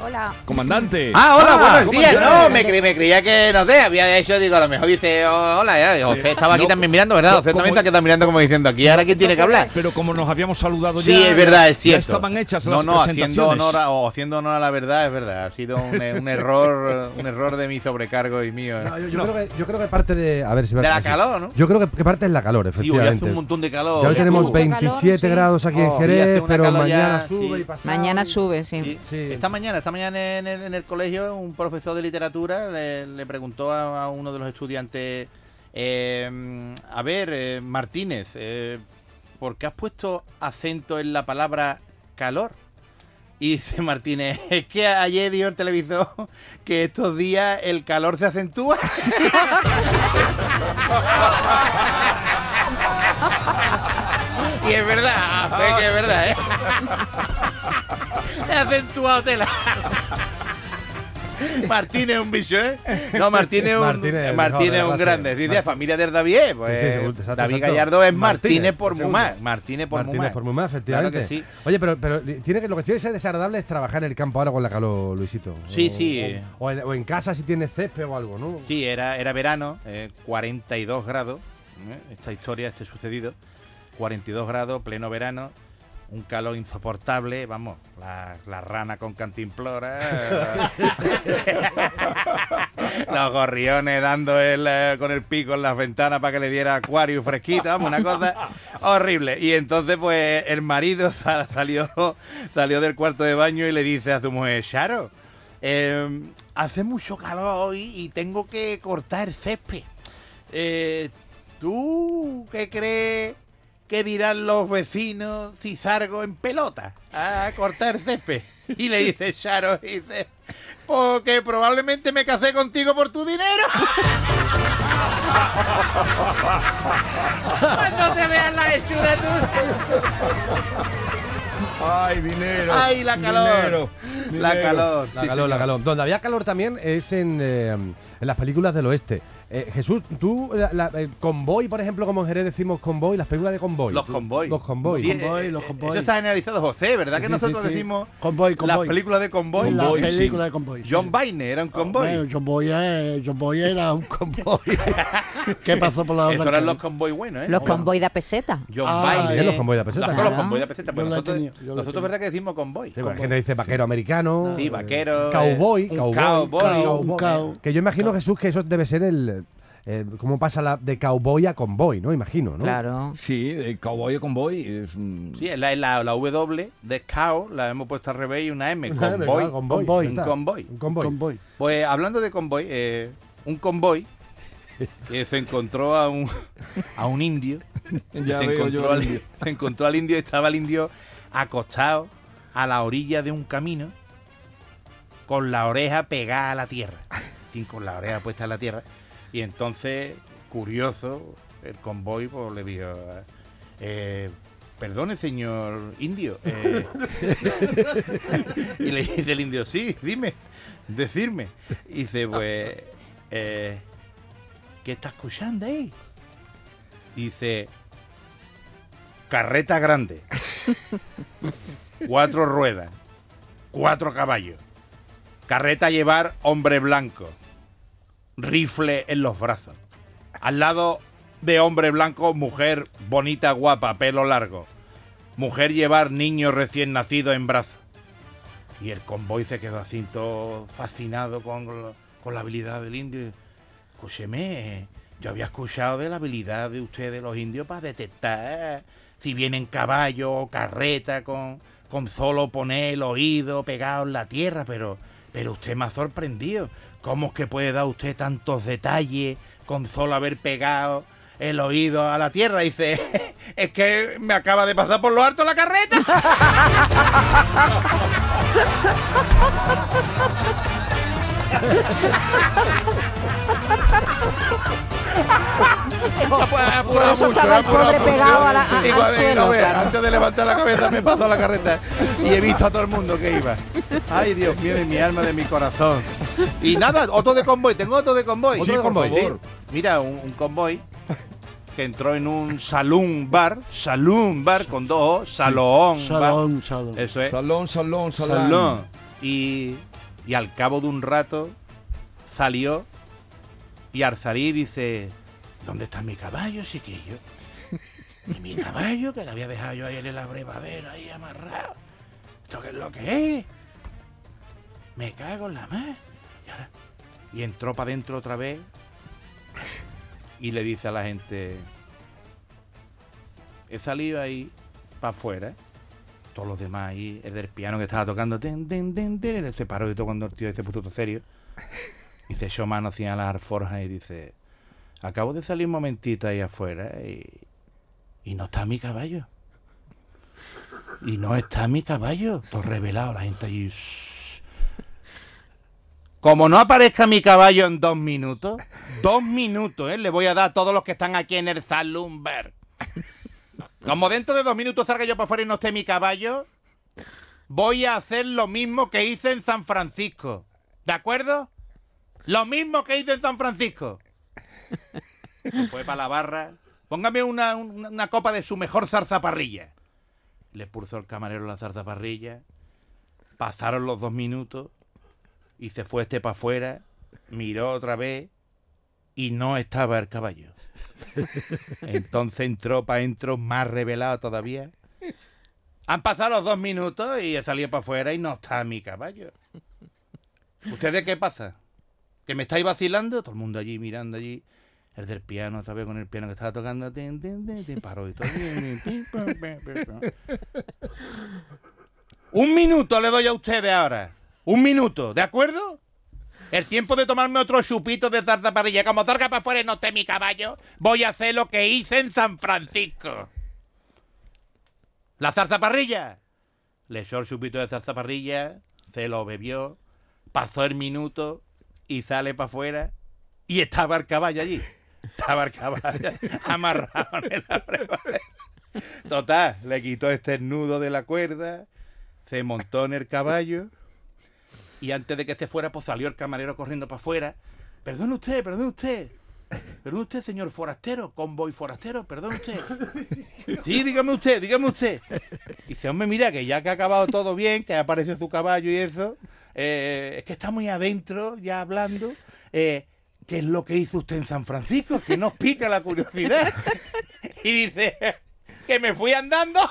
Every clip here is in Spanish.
Hola. Comandante. Ah, hola, Ah, buenos días. No, me, cre- me creía que, no sé, había hecho, digo, a lo mejor dice, oh, hola, ya. José estaba aquí No, también mirando, ¿verdad? José también está aquí también como diciendo, aquí ahora quién tiene que hablar. Pero como nos habíamos saludado Sí, ya. es verdad, es ya cierto. estaban hechas no, las no, haciendo presentaciones. honor, a, o haciendo honor a la verdad, es verdad. Ha sido un, eh, un error un error de mi sobrecargo y mío. ¿eh? No, yo, yo Creo que, yo creo que parte de. A ver si De la así. calor, ¿no? Yo creo que, que parte es la calor, Sí, hoy efectivamente. hace un montón de calor. Ya hoy Sí, tenemos hace mucho calor, 27 sí. grados aquí Oh, en hace Jerez, pero mañana sube sí. y pasado. Mañana sube, sí. Sí. Sí. Esta mañana, esta mañana en el, colegio, un profesor de literatura le, preguntó a, uno de los estudiantes, eh, a ver, eh, Martínez, eh, ¿por qué has puesto acento en la palabra calor? Y dice Martínez, es que ayer dijo el televisor que estos días el calor se acentúa. y es verdad, que es verdad, ¿eh? He acentuado tela. Martínez es un bicho, ¿eh? No, Martínez es un, Martínez, Martínez es un grande. Dice, Martín- familia del David, pues Sí, sí, seguro, exacto, David exacto. Gallardo es Martínez, Martínez por. Mumá. Martínez por Martínez Mumá. por Mumá, efectivamente. Claro que. Oye, pero, pero tiene que, lo que tiene que ser desagradable es trabajar en el campo ahora con la calor, Luisito. Sí, O- sí. O, o en, o en casa si tienes césped o algo, ¿no? Sí, era, era verano, eh, 42 grados. ¿eh? Esta historia, este sucedido. 42 grados, pleno verano. Un calor insoportable, vamos, la, la rana con cantimplora. Los gorriones dando el, eh, con el pico en las ventanas para que le diera acuario fresquito, vamos, una cosa horrible. Y entonces, pues, el marido sa- salió, salió del cuarto de baño y le dice a su mujer, Charo, eh, hace mucho calor hoy y tengo que cortar el césped. Eh, ¿Tú qué crees que dirán los vecinos si salgo en pelota a cortar césped? Y le dice Charo, y dice, porque probablemente me casé contigo por tu dinero. Cuando te veas la hechura tú. Ay, dinero. Ay, la calor. dinero, La calor. La sí, calor, la calor. Donde había calor también es en, eh, en las películas del oeste. Eh, Jesús, tú, la, la- el convoy, por ejemplo, como en Jerez decimos convoy, las películas de convoy. Los convoy. Los convoy. Sí, Convoy, eh, los eh, convoy. Eso está generalizado, José, ¿verdad que Sí, nosotros sí. decimos Convoy, las convoy. películas de convoy? La Convoy, sí. película de convoy. sí. John Baine era un convoy. Bueno, John Boy, eh, John Boy era un convoy. ¿Qué pasó por la otra eran los convoy buenos, ¿eh? Los convoy de peseta. John Ah, Baine. Los convoy de peseta. Los, Claro. los convoy de peseta. He nosotros, tenido, verdad que decimos convoy. Sí, la gente dice vaquero americano. Sí, eh, vaquero, Cowboy, eh, cowboy. Que yo imagino, Jesús, que eso debe ser el. Eh, ¿Cómo pasa la, de cowboy a convoy, no? Imagino, ¿no? Claro. Sí, de cowboy a convoy. Es, Sí, es la, la, la W de cow, la hemos puesto al revés y una M. Convoy. convoy. Convoy. Un convoy. Un convoy. Convoy. Pues hablando de convoy, eh, un convoy que se encontró a un, a un indio. Ya se, veo encontró yo al, el- se encontró al indio y estaba el indio acostado a la orilla de un camino con la oreja pegada a la tierra. Sin con la oreja puesta en la tierra. Y entonces, curioso, el convoy pues, le dijo, eh, perdone señor indio. eh". y le dice el indio, sí, dime, decirme. Y dice, pues, eh, ¿qué está escuchando ahí? Dice, carreta grande, cuatro ruedas, cuatro caballos, carreta llevar hombre blanco, rifle en los brazos. Al lado de hombre blanco, mujer bonita, guapa, pelo largo. Mujer llevar niño recién nacido en brazos. Y el convoy se quedó así todo fascinado con, con la habilidad del indio. Escúcheme, yo había escuchado de la habilidad de ustedes los indios para detectar si vienen caballo o carreta con, con solo poner el oído pegado en la tierra, pero, pero usted me ha sorprendido. ¿Cómo es que puede dar usted tantos detalles con solo haber pegado el oído a la tierra? Dice, es que me acaba de pasar por lo alto la carreta. Por eso estaba el pobre pegado a la- a- Igual, al suelo, no veas, claro. Antes de levantar la cabeza me pasó la carreta y he visto a todo el mundo que iba. Ay, Dios mío, de mi alma, de mi corazón. Y nada, otro de convoy, tengo otro de convoy. Otro de por convoy. Mira, un, un convoy que entró en un saloon bar, saloon bar con dos O, salón, bar. Salón, salón. Eso es. Salón, salón, salón. Salón. Y, y al cabo de un rato salió y al salir dice, ¿dónde está mi caballo, chiquillo? Y mi caballo, que le había dejado yo ahí en el abrevadero, ahí amarrado. ¿Esto qué es lo que es? Me cago en la mar. Y, ahora- y entró para adentro otra vez y le dice a la gente, he salido ahí para afuera. Todos los demás ahí, el del piano que estaba tocando, ten, ten, ten, ten, se paró y todo cuando el tío se puso todo serio. Y se echó mano hacia las alforjas y dice, acabo de salir un momentito ahí afuera y, y no está mi caballo. Y no está mi caballo. Todo revelado, la gente. "Shh". Como no aparezca mi caballo en dos minutos, dos minutos, ¿eh? Le voy a dar a todos los que están aquí en el Salumber. Como dentro de dos minutos salga yo para afuera y no esté mi caballo, voy a hacer lo mismo que hice en San Francisco. ¿De acuerdo? Lo mismo que hice en San Francisco. Fue para la barra. Póngame una, una- una copa de su mejor zarzaparrilla. Le puso el camarero la zarzaparrilla. Pasaron los dos minutos. Y se fue este para afuera. Miró otra vez. Y no estaba el caballo. Entonces entró para adentro más revelado todavía. Han pasado los dos minutos y he salido para afuera y no está mi caballo. ¿Ustedes qué pasa? ¿Que me estáis vacilando? Todo el mundo allí mirando allí. El del piano otra vez con el piano que estaba tocando. Tin, paró y todo. Un minuto le doy a ustedes ahora. Un minuto, ¿de acuerdo? El tiempo de tomarme otro chupito de zarzaparrilla. Como salga para afuera y no esté mi caballo, voy a hacer lo que hice en San Francisco. La zarzaparrilla. Le echó el chupito de zarzaparrilla, se lo bebió, pasó el minuto y sale para afuera y estaba el caballo allí. Estaba el caballo amarrado en abrevadero. Total, le quitó este nudo de la cuerda, se montó en el caballo y antes de que se fuera, pues salió el camarero corriendo para afuera. Perdone usted, perdone usted. Perdone usted, señor forastero, convoy forastero, perdone usted. Sí, dígame usted, dígame usted. Dice, hombre, mira, que ya que ha acabado todo bien, que aparece su caballo y eso, eh, es que está muy adentro ya hablando. eh, ¿Qué es lo que hizo usted en San Francisco? Que nos pica la curiosidad. Y dice, que me fui andando.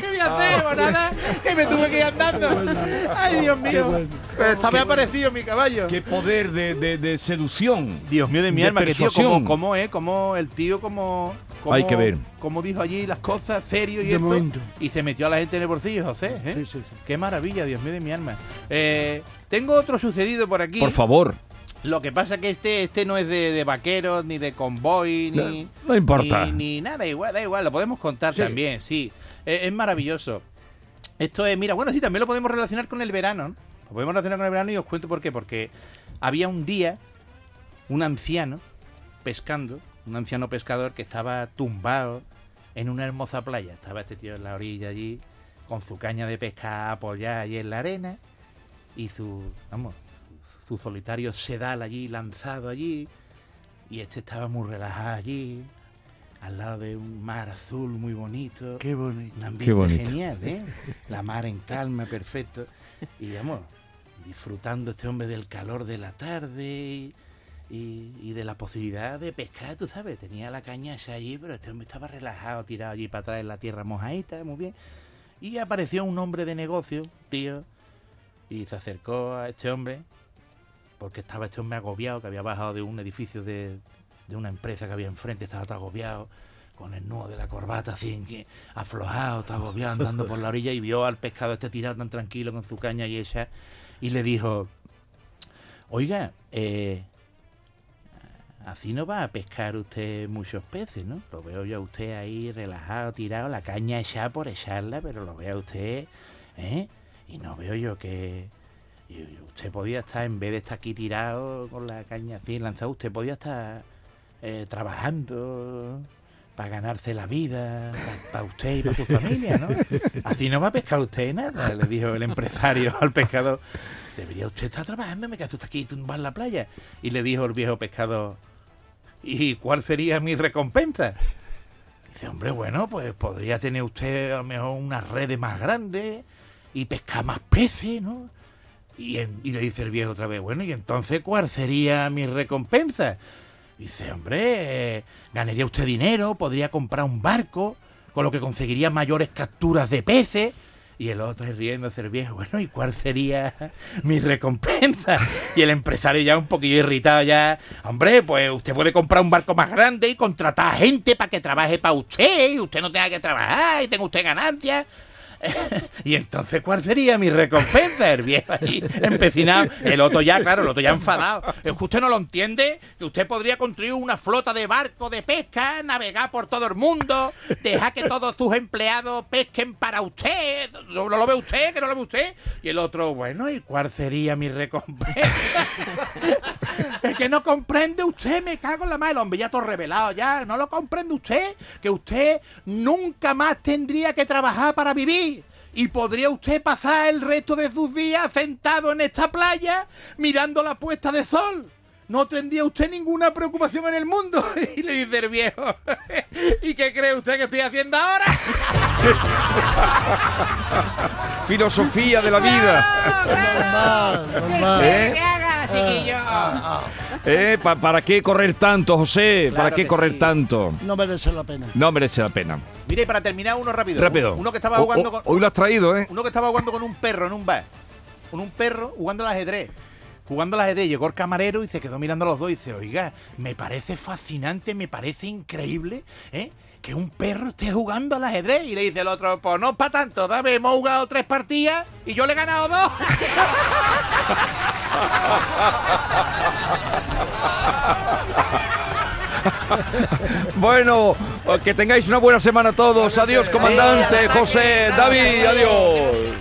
¿Qué voy a hacer? Nada, que me tuve que ir andando. Ay, Dios mío. Pero esta vez ha aparecido mi caballo. Qué poder de, de- de seducción. Dios mío de mi de alma, que tío, como, como, eh, como el tío, como, como- Hay que ver. Como dijo allí las cosas, serio y De eso. momento. Y se metió a la gente en el bolsillo, José. ¿eh? Sí, sí, sí. Qué maravilla, Dios mío de mi alma. Eh, tengo otro sucedido por aquí. Por favor. Lo que pasa que este, este no es de, de vaqueros, ni de convoy, ni. No, importa. Ni, ni nada, igual, da igual, lo podemos contar Sí. también, sí. Eh, es maravilloso. Esto es, mira, bueno, sí, también lo podemos relacionar con el verano. ¿no? Lo podemos relacionar con el verano y os cuento por qué. Porque había un día un anciano pescando, un anciano pescador que estaba tumbado en una hermosa playa. Estaba este tío en la orilla allí, con su caña de pesca apoyada allí en la arena y su, vamos, su solitario sedal allí lanzado allí. Y este estaba muy relajado allí, al lado de un mar azul muy bonito. Qué bonito. Un ambiente Qué bonito. genial, ¿eh? La mar en calma, perfecto. Y vamos, disfrutando este hombre del calor de la tarde y, y- y de la posibilidad de pescar, tú sabes. Tenía la caña esa allí, pero este hombre estaba relajado, tirado allí para atrás en la tierra mojadita, muy bien. Y apareció un hombre de negocio, tío, y se acercó a este hombre, porque estaba este hombre agobiado, que había bajado de un edificio de, una empresa que había enfrente, estaba todo agobiado, con el nudo de la corbata así, aflojado, está agobiado, andando por la orilla, y vio al pescado este tirado tan tranquilo con su caña y ella, y le dijo, oiga, eh, así no va a pescar usted muchos peces, ¿no? Lo veo yo a usted ahí relajado, tirado, la caña echada por echarla, pero lo veo a usted, ¿eh? Y no veo yo que... y- usted podía estar, en vez de estar aquí tirado con la caña así lanzada, usted podía estar eh, trabajando para ganarse la vida, para usted y para su familia, ¿no? Así no va a pescar usted nada, le dijo el empresario al pescador. debería usted estar trabajando, me quedo usted aquí tumbado en la playa. Y le dijo el viejo pescador, ¿y cuál sería mi recompensa? Dice, hombre, bueno, pues podría tener usted a lo mejor unas redes más grandes y pescar más peces, ¿no? Y, en- y le dice el viejo otra vez, bueno, ¿y entonces cuál sería mi recompensa? Dice, hombre, ganaría usted dinero, podría comprar un barco, con lo que conseguiría mayores capturas de peces. Y el otro riéndose el viejo, bueno, ¿y cuál sería mi recompensa? Y el empresario ya un poquillo irritado ya, hombre, pues usted puede comprar un barco más grande y contratar gente para que trabaje para usted y usted no tenga que trabajar y tenga usted ganancias. y entonces, ¿cuál sería mi recompensa? El viejo ahí empecinado. El otro ya, claro, el otro ya enfadado. Es que usted no lo entiende, que usted podría construir una flota de barcos de pesca, navegar por todo el mundo, dejar que todos sus empleados pesquen para usted. ¿No, lo ve usted? ¿Que no lo ve usted? Y el otro, bueno, ¿y cuál sería mi recompensa? Es que no comprende usted, me cago en la mano, el hombre ya todo revelado ya, no lo comprende usted, que usted nunca más tendría que trabajar para vivir. Y podría usted pasar el resto de sus días sentado en esta playa mirando la puesta de sol. No tendría usted ninguna preocupación en el mundo. Y le dice el viejo, ¿y qué cree usted que estoy haciendo ahora? Filosofía de la vida. Normal, normal. ¿Eh? Chiquillo? ¿Eh? Pa- ¿Para qué correr tanto, José? ¿Para qué que correr sí. tanto? No merece la pena. No merece la pena. Mire, para terminar uno rápido. Rápido. Uno que estaba O- jugando o- con... Hoy lo has traído, ¿eh? Uno que estaba jugando con un perro en un bar. Con un perro jugando al ajedrez. Jugando al ajedrez, llegó el camarero y se quedó mirando a los dos y dice, oiga, me parece fascinante, me parece increíble, ¿eh? Que un perro esté jugando al ajedrez. Y le dice el otro, pues no para tanto, dame, hemos jugado tres partidas y yo le he ganado dos. Bueno, que tengáis una buena semana todos. Adiós, comandante, José, David, adiós.